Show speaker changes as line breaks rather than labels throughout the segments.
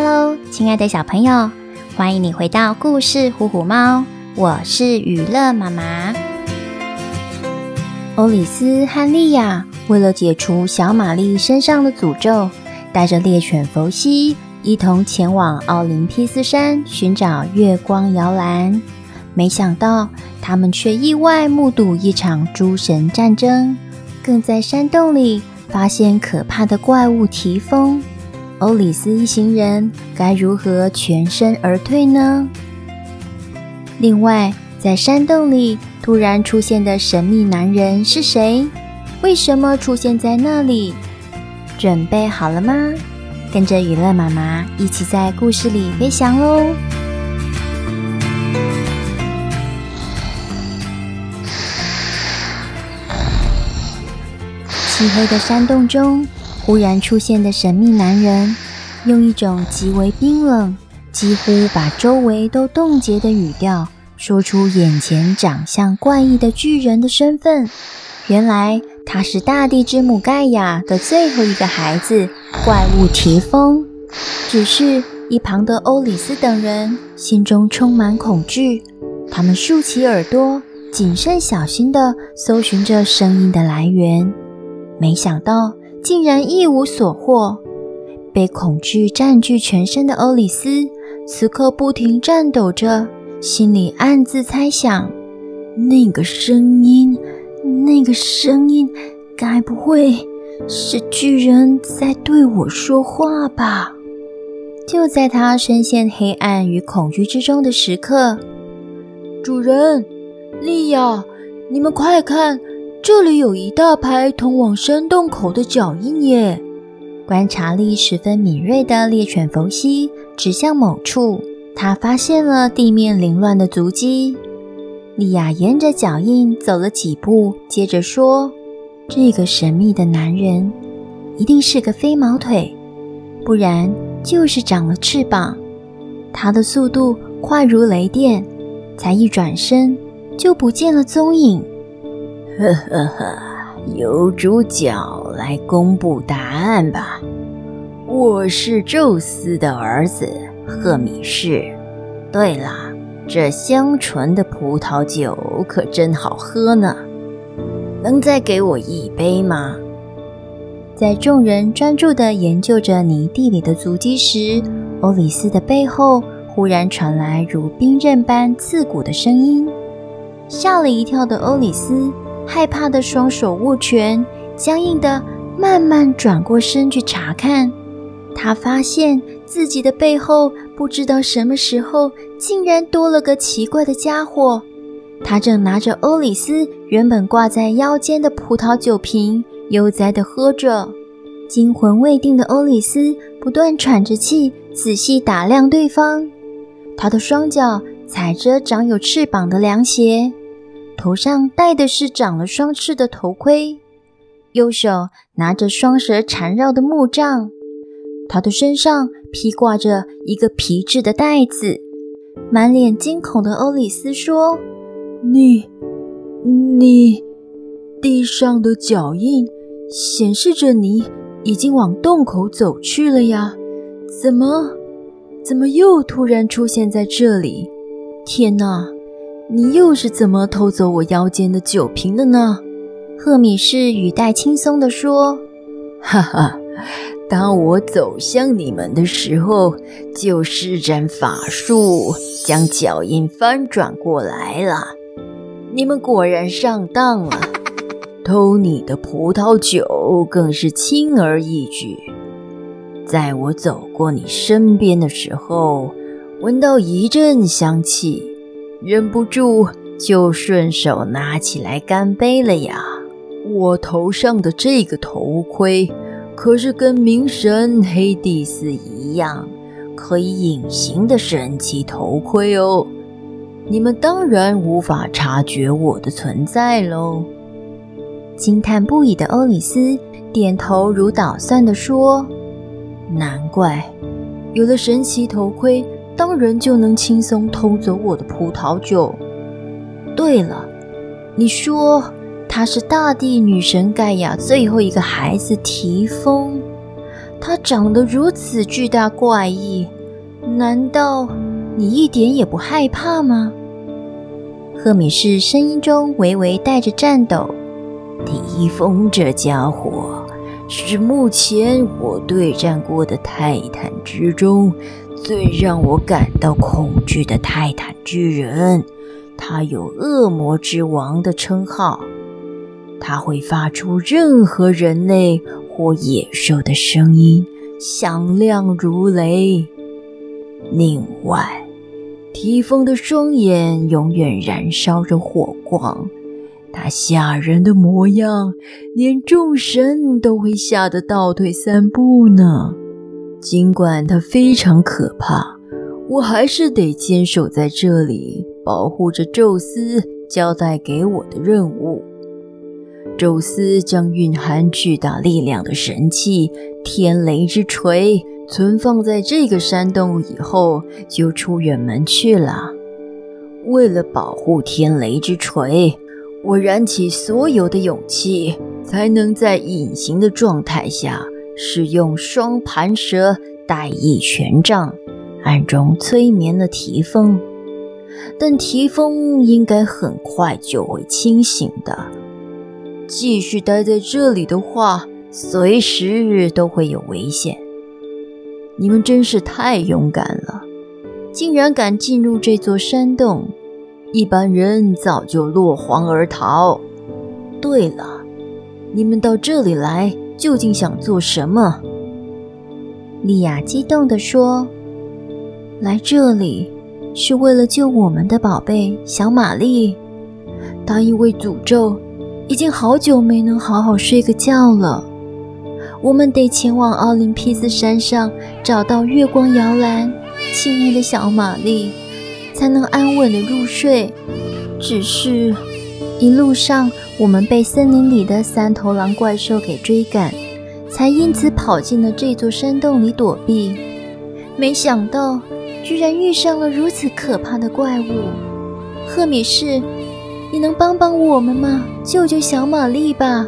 Hello，亲爱的小朋友，欢迎你回到故事虎虎猫，我是予乐妈妈。欧里斯和莉亚为了解除小玛丽身上的诅咒，带着猎犬弗西一同前往奥林匹斯山寻找月光摇篮。没想到，他们却意外目睹一场诸神战争，更在山洞里发现可怕的怪物提丰。欧里斯一行人该如何全身而退呢？另外，在山洞里突然出现的神秘男人是谁？为什么出现在那里？准备好了吗？跟着雨乐妈妈一起在故事里飞翔喽！漆黑的山洞中。忽然出现的神秘男人，用一种极为冰冷、几乎把周围都冻结的语调，说出眼前长相怪异的巨人的身份。原来他是大地之母盖亚的最后一个孩子——怪物提丰。只是一旁的欧里斯等人心中充满恐惧，他们竖起耳朵，谨慎小心地搜寻着声音的来源。没想到。竟然一无所获，被恐惧占据全身的欧里斯此刻不停颤抖着，心里暗自猜想：那个声音，那个声音，该不会是巨人在对我说话吧？就在他深陷黑暗与恐惧之中的时刻，
主人，莉亚，你们快看！这里有一大排通往山洞口的脚印耶！
观察力十分敏锐的猎犬弗西指向某处，他发现了地面凌乱的足迹。莉亚沿着脚印走了几步，接着说：“这个神秘的男人一定是个飞毛腿，不然就是长了翅膀。他的速度快如雷电，才一转身就不见了踪影。”
呵呵呵，由主角来公布答案吧。我是宙斯的儿子赫米士。对了，这香醇的葡萄酒可真好喝呢，能再给我一杯吗？
在众人专注地研究着泥地里的足迹时，欧里斯的背后忽然传来如冰刃般刺骨的声音，吓了一跳的欧里斯。害怕的双手握拳，僵硬的慢慢转过身去查看。他发现自己的背后，不知道什么时候竟然多了个奇怪的家伙。他正拿着欧里斯原本挂在腰间的葡萄酒瓶，悠哉地喝着。惊魂未定的欧里斯不断喘着气，仔细打量对方。他的双脚踩着长有翅膀的凉鞋。头上戴的是长了双翅的头盔，右手拿着双蛇缠绕的木杖，他的身上披挂着一个皮质的袋子。满脸惊恐的欧里斯说：“
你，你，地上的脚印显示着你已经往洞口走去了呀？怎么，怎么又突然出现在这里？天哪！”你又是怎么偷走我腰间的酒瓶的呢？
赫米士语带轻松地说：“
哈哈，当我走向你们的时候，就施展法术，将脚印翻转过来了。你们果然上当了，偷你的葡萄酒更是轻而易举。在我走过你身边的时候，闻到一阵香气。”忍不住就顺手拿起来干杯了呀！
我头上的这个头盔可是跟冥神黑帝斯一样，可以隐形的神奇头盔哦。你们当然无法察觉我的存在喽。
惊叹不已的欧里斯点头如捣蒜地说：“
难怪，有了神奇头盔。”当然就能轻松偷走我的葡萄酒。对了，你说他是大地女神盖亚最后一个孩子提丰，
她长得如此巨大怪异，难道你一点也不害怕吗？
赫米士声音中微微带着颤抖。
提丰这家伙是目前我对战过的泰坦之中最让我感到恐惧的泰坦巨人。他有恶魔之王的称号。他会发出任何人类或野兽的声音，响亮如雷。另外，提丰的双眼永远燃烧着火光。他吓人的模样，连众神都会吓得倒退三步呢。尽管它非常可怕，我还是得坚守在这里，保护着宙斯交代给我的任务。宙斯将蕴含巨大力量的神器天雷之锤存放在这个山洞以后，就出远门去了。为了保护天雷之锤。我燃起所有的勇气，才能在隐形的状态下使用双盘蛇带一权杖，暗中催眠了提丰。但提丰应该很快就会清醒的。继续待在这里的话，随时都会有危险。你们真是太勇敢了，竟然敢进入这座山洞。一般人早就落荒而逃。对了，你们到这里来究竟想做什么？
莉亚激动地说：“来这里是为了救我们的宝贝小玛丽。她因为诅咒，已经好久没能好好睡个觉了。我们得前往奥林匹斯山上找到月光摇篮，亲爱的小玛丽。”才能安稳的入睡。只是，一路上我们被森林里的三头狼怪兽给追赶，才因此跑进了这座山洞里躲避。没想到，居然遇上了如此可怕的怪物。赫米士，你能帮帮我们吗？救救小玛丽吧！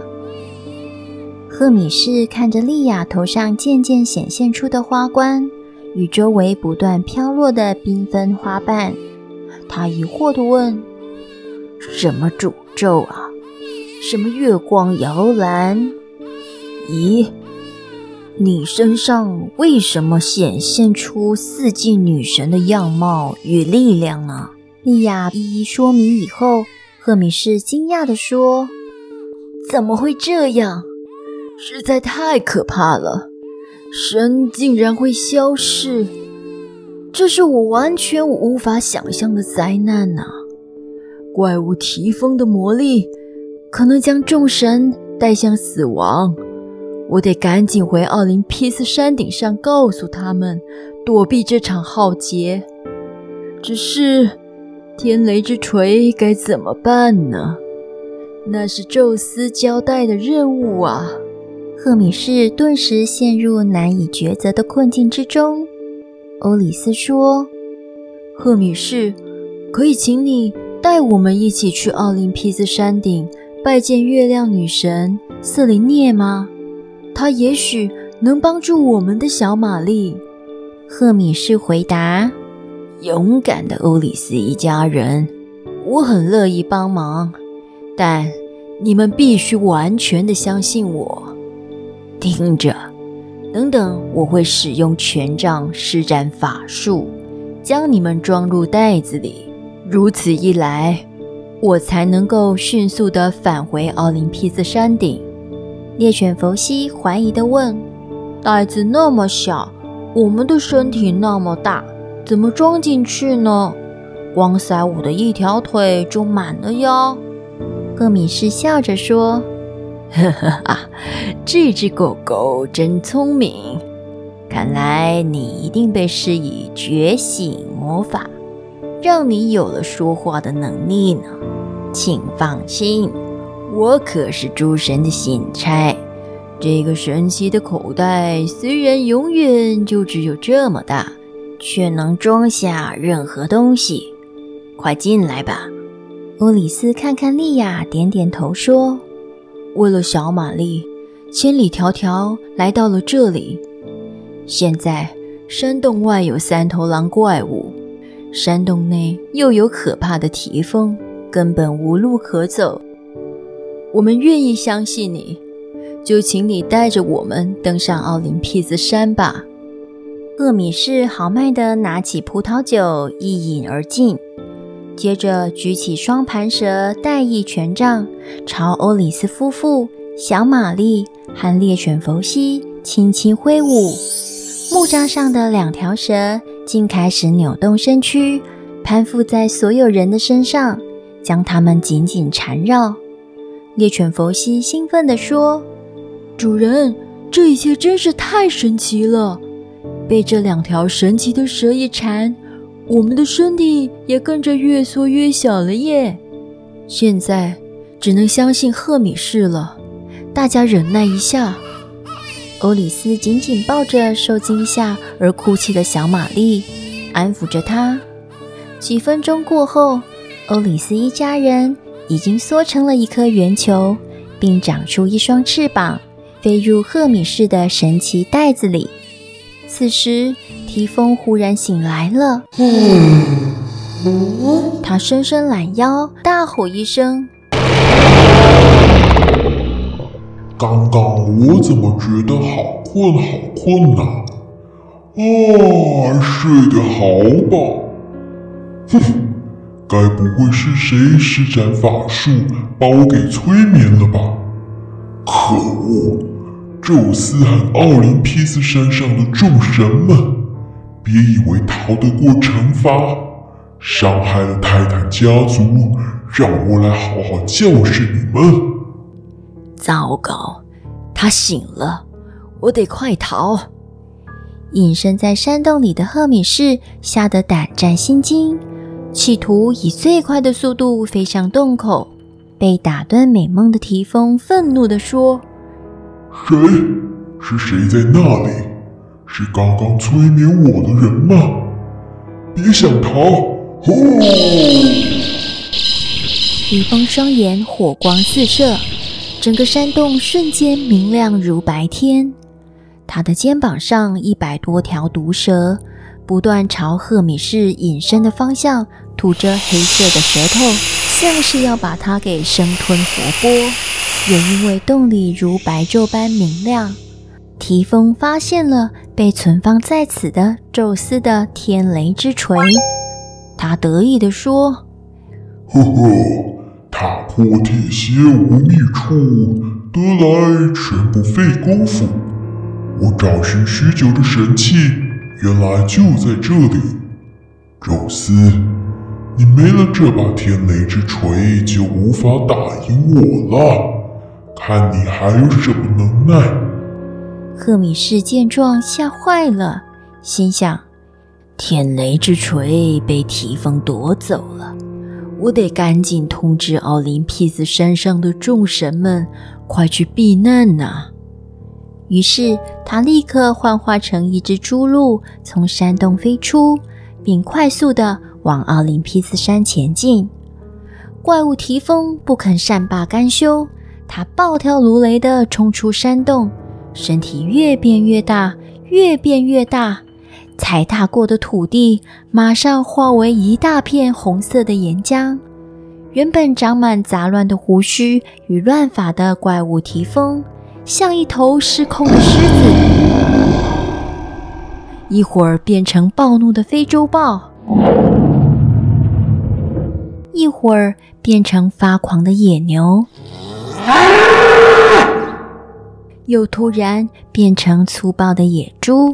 赫米士看着莉亚头上渐渐显现出的花冠。与周围不断飘落的缤纷花瓣，他疑惑地问：“
什么诅咒啊？什么月光摇篮？咦，你身上为什么显现出四季女神的样貌与力量呢？”
莉亚一一说明以后，赫米士惊讶地说：“
怎么会这样？实在太可怕了！”神竟然会消逝，这是我完全无法想象的灾难呐、怪物提丰的魔力可能将众神带向死亡，我得赶紧回奥林匹斯山顶上告诉他们，躲避这场浩劫。只是天雷之锤该怎么办呢？那是宙斯交代的任务啊！
赫米士顿时陷入难以抉择的困境之中。欧里斯说：“
赫米士，可以请你带我们一起去奥林匹斯山顶拜见月亮女神瑟琳涅吗？她也许能帮助我们的小玛丽。”
赫米士回答：“
勇敢的欧里斯一家人，我很乐意帮忙，但你们必须完全的相信我。”听着，等等，我会使用权杖施展法术，将你们装入袋子里。如此一来，我才能够迅速地返回奥林匹斯山顶。
猎犬弗西怀疑地问：“
袋子那么小，我们的身体那么大，怎么装进去呢？光塞我的一条腿就满了哟。”
赫米士笑着说。
呵呵啊，这只狗狗真聪明，看来你一定被施以觉醒魔法，让你有了说话的能力呢。请放心，我可是诸神的信差。这个神奇的口袋虽然永远就只有这么大，却能装下任何东西。快进来吧。
欧里斯看看莉亚，点点头说。
为了小玛丽，千里迢迢来到了这里，
现在山洞外有三头狼怪物，山洞内又有可怕的提风，根本无路可走。我们愿意相信你，就请你带着我们登上奥林匹斯山吧。
赫米士豪迈地拿起葡萄酒一饮而尽，接着举起双盘蛇带翼权杖，朝欧里斯夫妇、小玛丽和猎犬弗西轻轻挥舞。木杖上的两条蛇竟开始扭动身躯，攀附在所有人的身上，将他们紧紧缠绕。猎犬佛西兴奋地说：“
主人，这一切真是太神奇了！被这两条神奇的蛇一缠，我们的身体也跟着越缩越小了耶！现在只能相信赫米士了。大家忍耐一下。”
欧里斯紧紧抱着受惊吓而哭泣的小玛丽，安抚着她。几分钟过后，欧里斯一家人。已经缩成了一颗圆球，并长出一双翅膀，飞入赫米士的神奇袋子里。此时，提风忽然醒来了，他伸伸懒腰，大吼一声：“
刚刚我怎么觉得好困好困呐？啊，睡得好饱。”哼。该不会是谁施展法术把我给催眠了吧？可恶！宙斯和奥林匹斯山上的众神们，别以为逃得过惩罚，伤害了泰坦家族，让我来好好教训你们。
糟糕，他醒了，我得快逃！
隐身在山洞里的赫敏士吓得胆战心惊。企图以最快的速度飞向洞口，被打断美梦的提风愤怒地说：“
谁？是谁在那里？是刚刚催眠我的人吗？别想逃！”哦！
提丰双眼火光四射，整个山洞瞬间明亮如白天。他的肩膀上一百多条毒蛇。不断朝赫米士隐身的方向吐着黑色的舌头，像是要把他给生吞活剥。也因为洞里如白昼般明亮，提丰发现了被存放在此的宙斯的天雷之锤。他得意地说：“
呵呵，踏破铁鞋无觅处，得来全不费工夫。我找寻许久的神器。”原来就在这里，宙斯，你没了这把天雷之锤，就无法打赢我了。看你还有什么能耐？
赫米士见状吓坏了，心想：
天雷之锤被提丰夺走了，我得赶紧通知奥林匹斯山上的众神们，快去避难呐、于是，他立刻幻化成一只猪鹿，从山洞飞出，并快速地往奥林匹斯山前进。怪物提丰不肯善罢甘休，他暴跳如雷地冲出山洞，身体越变越大，越变越大，踩踏过的土地马上化为一大片红色的岩浆。原本长满杂乱的胡须与乱发的怪物提丰。像一头失控的狮子，一会儿变成暴怒的非洲豹，一会儿变成发狂的野牛，又突然变成粗暴的野猪，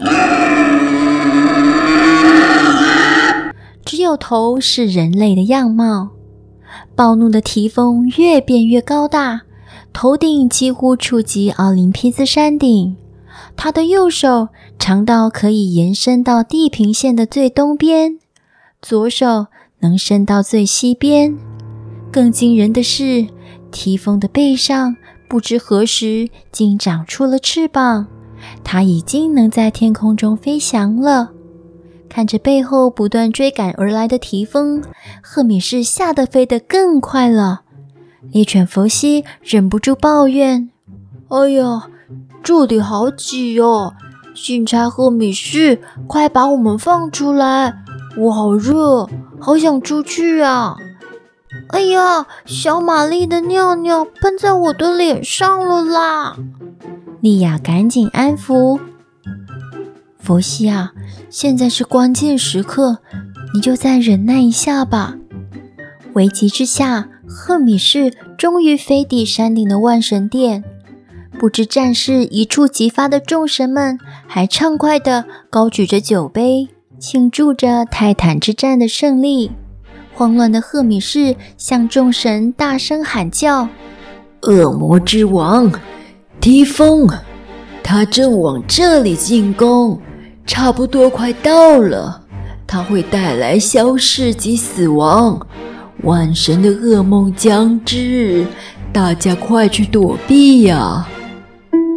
只有头是人类的样貌。暴怒的提丰越变越高大。头顶几乎触及奥林匹斯山顶，他的右手长到可以延伸到地平线的最东边，左手能伸到最西边。更惊人的是，提丰的背上不知何时竟长出了翅膀，他已经能在天空中飞翔了。看着背后不断追赶而来的提丰，赫米士吓得飞得更快了。猎犬佛西忍不住抱怨：“哎呀，这里好挤哦！
警察赫米士，快把我们放出来！我好热，好想出去啊！哎呀，小玛丽的尿尿喷在我的脸上了啦！
莉亚赶紧安抚佛西啊，现在是关键时刻，你就再忍耐一下吧。危急之下，赫米士终于飞抵山顶的万神殿。不知战事一触即发的众神们，还畅快地高举着酒杯，庆祝着泰坦之战的胜利。慌乱的赫米士向众神大声喊叫：“
恶魔之王，提丰，他正往这里进攻，差不多快到了。他会带来消逝及死亡，万神的噩梦将至，大家快去躲避呀！”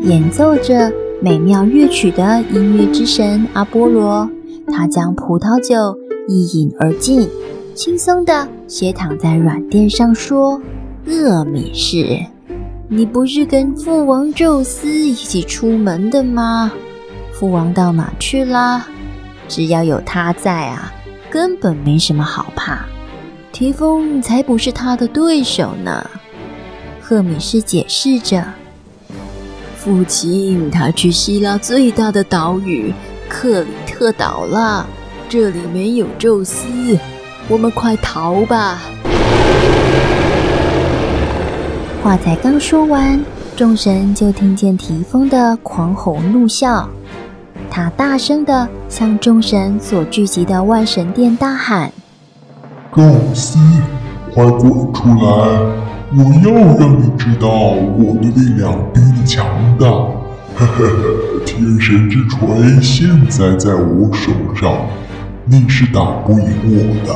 演奏着美妙乐曲的音乐之神阿波罗，他将葡萄酒一饮而尽，轻松地斜躺在软垫上说：“厄米士，你不是跟父王宙斯一起出门的吗？父王到哪去啦？只要有他在啊，根本没什么好怕。提丰才不是他的对手呢。”赫米斯解释着。
父亲，他去希腊最大的岛屿克里特岛了。这里没有宙斯，我们快逃吧！
话才刚说完，众神就听见提丰的狂吼怒啸。他大声地向众神所聚集的万神殿大喊：“
宙斯，快滚出来！”我要让你知道我的力量比你强大！呵呵呵，天神之锤现在在我手上，你是打不赢我的。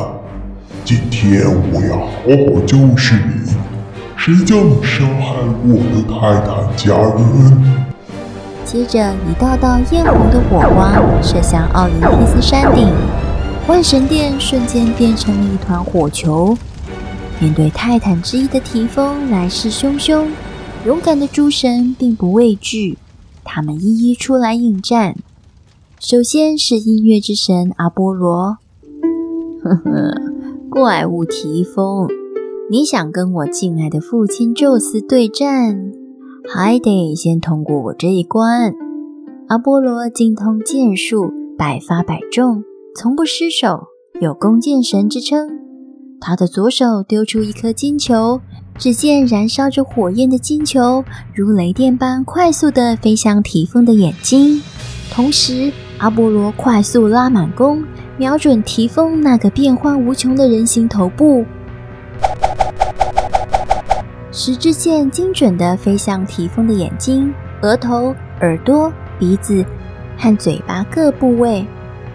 今天我要好好教训你，谁叫你伤害我的泰坦家人？
接着，一道道艳红的火光射向奥林匹斯山顶，万神殿瞬间变成了一团火球。面对泰坦之一的提丰来势汹汹，勇敢的诸神并不畏惧，他们一一出来应战。首先是音乐之神阿波罗，
呵呵，怪物提丰，你想跟我。敬爱的父亲宙斯对战，还得先通过我这一关。
阿波罗精通剑术，百发百中，从不失手，有弓箭神之称。他的左手丢出一颗金球，只见燃烧着火焰的金球如雷电般快速地飞向提丰的眼睛。同时，阿波罗快速拉满弓，瞄准提丰那个变幻无穷的人形头部。十支箭精准地飞向提丰的眼睛、额头、耳朵、鼻子和嘴巴各部位。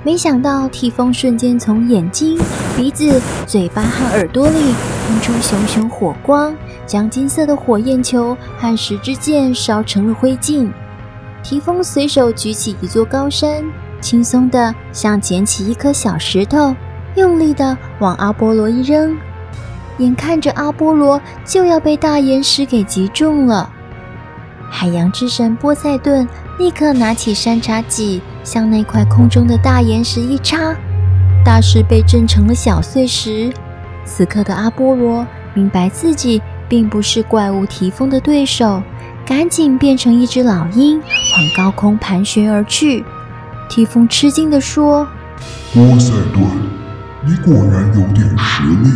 没想到提丰瞬间从眼睛、鼻子、嘴巴和耳朵里喷出熊熊火光，将金色的火焰球和十支箭烧成了灰烬。提丰随手举起一座高山，轻松地像捡起一颗小石头，用力地往阿波罗一扔，眼看着阿波罗就要被大岩石给击中了。海洋之神波塞顿立刻拿起山茶戟，向那块空中的大岩石一插，大石被震成了小碎石。此刻的阿波罗明白自己并不是怪物提丰的对手，赶紧变成一只老鹰，往高空盘旋而去。提丰吃惊地说：“
波塞顿，你果然有点实力，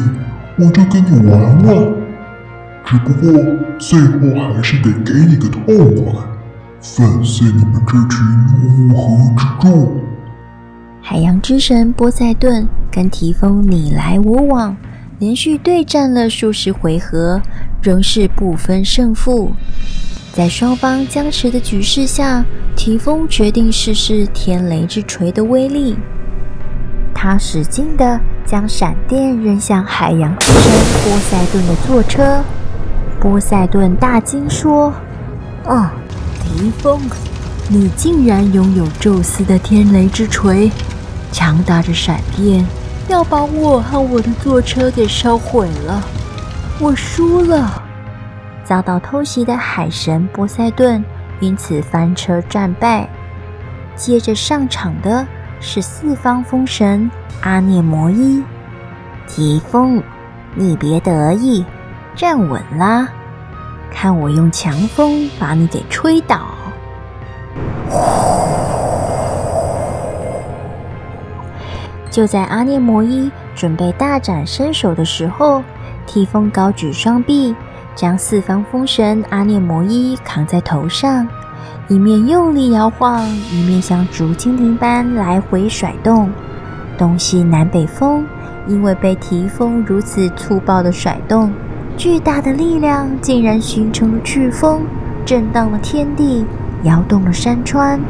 我就跟你玩玩。”只不过最后还是得给你个痛快，粉碎你们这群乌合之众。
海洋之神波塞顿跟提丰你来我往，连续对战了数十回合，仍是不分胜负。在双方僵持的局势下，提丰决定试试天雷之锤的威力。他使劲地将闪电扔向海洋之神波塞顿的坐车。波塞顿大惊说：“
啊，提丰，你竟然拥有宙斯的天雷之锤，强大着闪电，要把我和我的坐车给烧毁了！我输了。”
遭到偷袭的海神波塞顿因此翻车战败。接着上场的是四方风神阿涅摩伊。
提风，你别得意，站稳啦！看我用强风把你给吹倒。
就在阿涅摩伊准备大展身手的时候，提风高举双臂，将四方风神阿涅摩伊扛在头上，一面用力摇晃，一面像竹蜻蜓般来回甩动。东西南北风因为被提丰如此粗暴的甩动，巨大的力量竟然形成了飓风，震荡了天地，摇动了山川，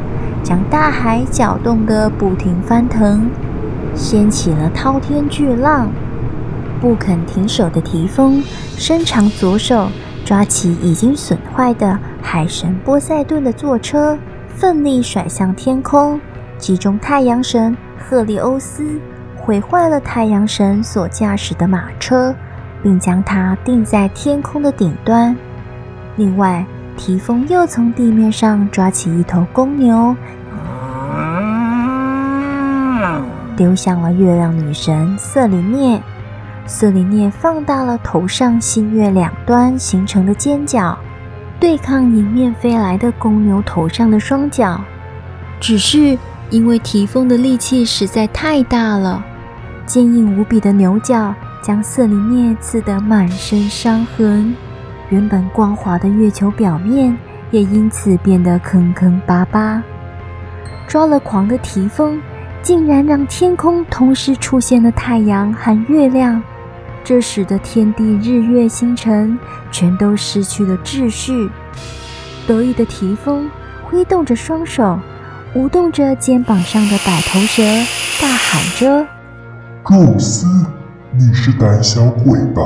将大海搅动得不停翻腾。掀起了滔天巨浪，不肯停手的提丰伸长左手，抓起已经损坏的海神波塞顿的坐车，奋力甩向天空，击中太阳神赫利欧斯，毁坏了太阳神所驾驶的马车，并将它钉在天空的顶端。另外，提丰又从地面上抓起一头公牛。丢向了月亮女神瑟琳涅，瑟琳涅放大了头上新月两端形成的尖角，对抗迎面飞来的公牛头上的双角。只是因为提丰的力气实在太大了，坚硬无比的牛角将瑟琳涅刺得满身伤痕，原本光滑的月球表面也因此变得坑坑巴巴。抓了狂的提丰。竟然让天空同时出现了太阳和月亮，这使得天地日月星辰全都失去了秩序。得意的提丰挥动着双手，舞动着肩膀上的百头蛇，大喊着：“
宙斯，你是胆小鬼吧？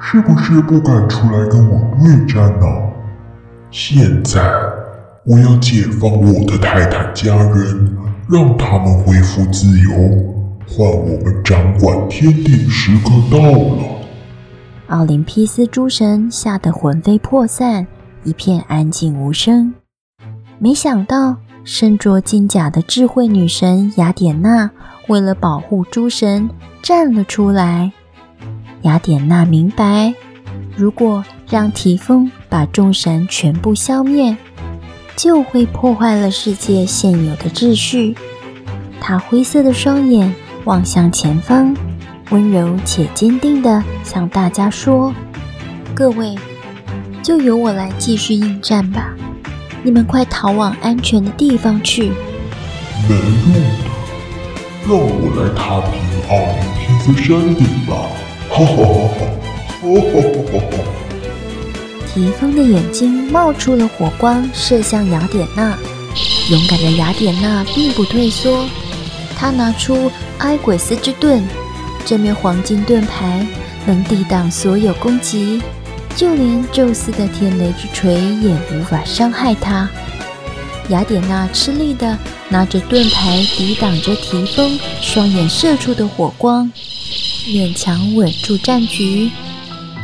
是不是不敢出来跟我对战呢？现在我要解放我的泰坦家人。”让他们恢复自由，换我们掌管天地的时刻到了。
奥林匹斯诸神吓得魂飞魄散，一片安静无声。没想到，身着金甲的智慧女神雅典娜为了保护诸神站了出来。雅典娜明白，如果让提丰把众神全部消灭，就会破坏了世界现有的秩序。她灰色的双眼望向前方，温柔且坚定地向大家说：“各位，就由我来继续应战吧！你们快逃往安全的地方去。”
没用的，让我来踏平奥林匹斯山顶吧！哈哈哈哈！哈哈哈哈！
提丰的眼睛冒出了火光，射向雅典娜。勇敢的雅典娜并不退缩，他拿出埃鬼斯之盾，这面黄金盾牌能抵挡所有攻击，就连宙斯的天雷之锤也无法伤害他。雅典娜吃力地拿着盾牌抵挡着提丰双眼射出的火光，勉强稳住战局。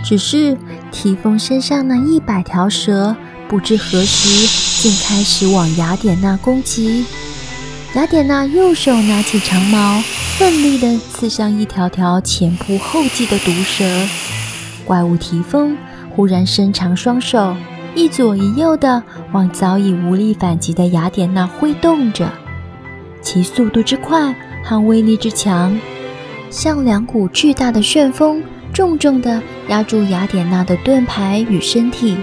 只是。提丰身上那一百条蛇，不知何时竟开始往雅典娜攻击。雅典娜右手拿起长矛，奋力地刺向一条条前仆后继的毒蛇。怪物提丰忽然伸长双手，一左一右地往早已无力反击的雅典娜挥动着，其速度之快和威力之强，像两股巨大的旋风。重重地压住雅典娜的盾牌与身体，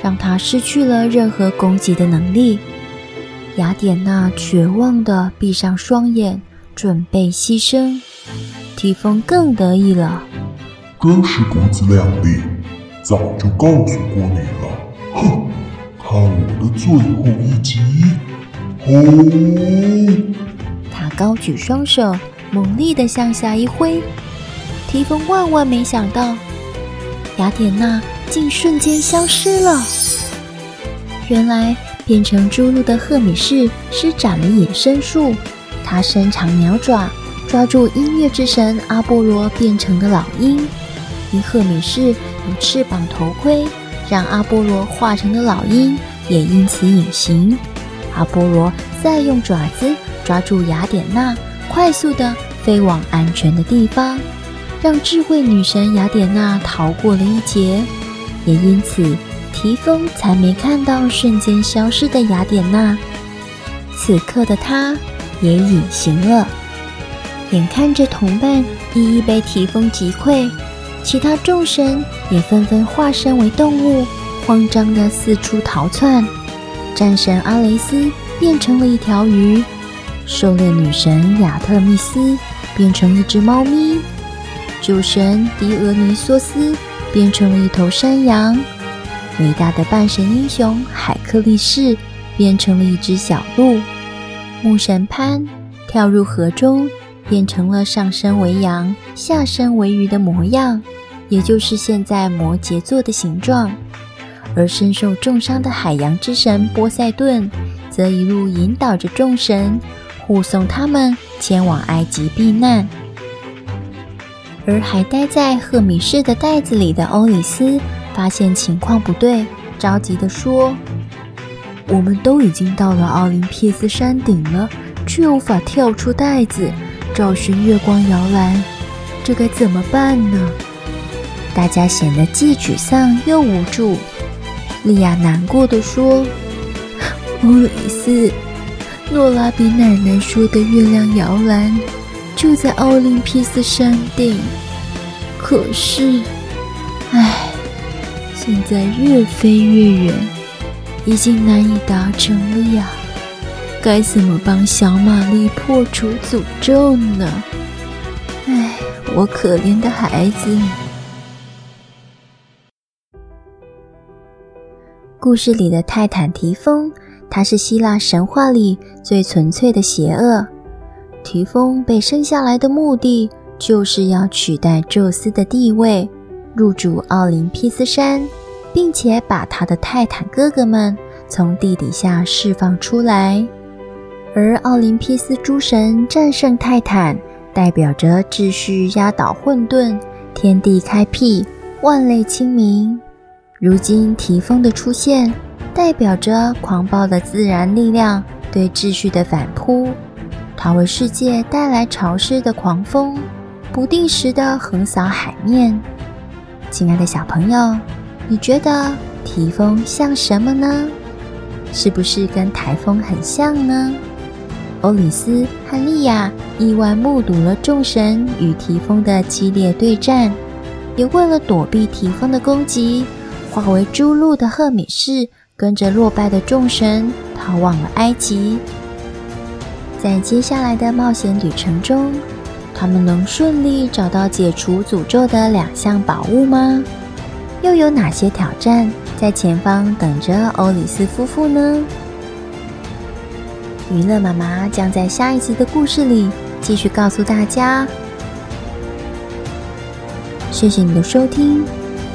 让她失去了任何攻击的能力。雅典娜绝望地闭上双眼，准备牺牲。提丰更得意了，
真是不自量力，早就告诉过你了。哼，看我的最后一击！哦！
他高举双手，猛力地向下一挥。提丰万万没想到，雅典娜竟瞬间消失了。原来变成猪鹿的赫米士施展了隐身术，他伸长鸟爪抓住音乐之神阿波罗变成的老鹰。因赫米士有翅膀头盔，让阿波罗化成的老鹰也因此隐形。阿波罗再用爪子抓住雅典娜，快速地飞往安全的地方，让智慧女神雅典娜逃过了一劫。也因此，提丰才没看到瞬间消失的雅典娜。此刻的他也隐形了。眼看着同伴一一被提丰击溃，其他众神也纷纷化身为动物，慌张地四处逃窜。战神阿雷斯变成了一条鱼，狩猎女神亚特密斯变成一只猫咪，酒神狄俄尼索斯变成了一头山羊，伟大的半神英雄海克力士变成了一只小鹿，牧神潘跳入河中。变成了上身为羊、下身为鱼的模样，也就是现在摩羯座的形状。而身受重伤的海洋之神波塞顿，则一路引导着众神，护送他们前往埃及避难。而还待在赫米士的袋子里的欧里斯，发现情况不对，着急地说：“
我们都已经到了奥林匹斯山顶了，却无法跳出袋子。”找寻月光摇篮，这该怎么办呢？
大家显得既沮丧又无助。莉亚难过地说：“
欧里思，诺拉比奶奶说的月亮摇篮就在奥林匹斯山顶，可是，唉，现在越飞越远，已经难以达成了呀。”该怎么帮小玛丽破除诅咒呢？唉，我可怜的孩子。
故事里的泰坦提丰，他是希腊神话里最纯粹的邪恶。提丰被生下来的目的，就是要取代宙斯的地位，入主奥林匹斯山，并且把他的泰坦哥哥们从地底下释放出来。而奥林匹斯诸神战胜泰坦，代表着秩序压倒混沌，天地开辟，万类清明。如今提丰的出现，代表着狂暴的自然力量对秩序的反扑，它为世界带来潮湿的狂风，不定时地横扫海面。亲爱的小朋友，你觉得提丰像什么呢？是不是跟台风很像呢？欧里斯和莉亚意外目睹了众神与提丰的激烈对战，也为了躲避提丰的攻击，化为猪鹿的赫米士跟着落败的众神逃往了埃及。在接下来的冒险旅程中，他们能顺利找到解除诅咒的两项宝物吗？又有哪些挑战在前方等着欧里斯夫妇呢？娱乐妈妈将在下一集的故事里继续告诉大家。谢谢你的收听，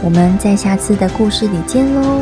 我们在下次的故事里见喽。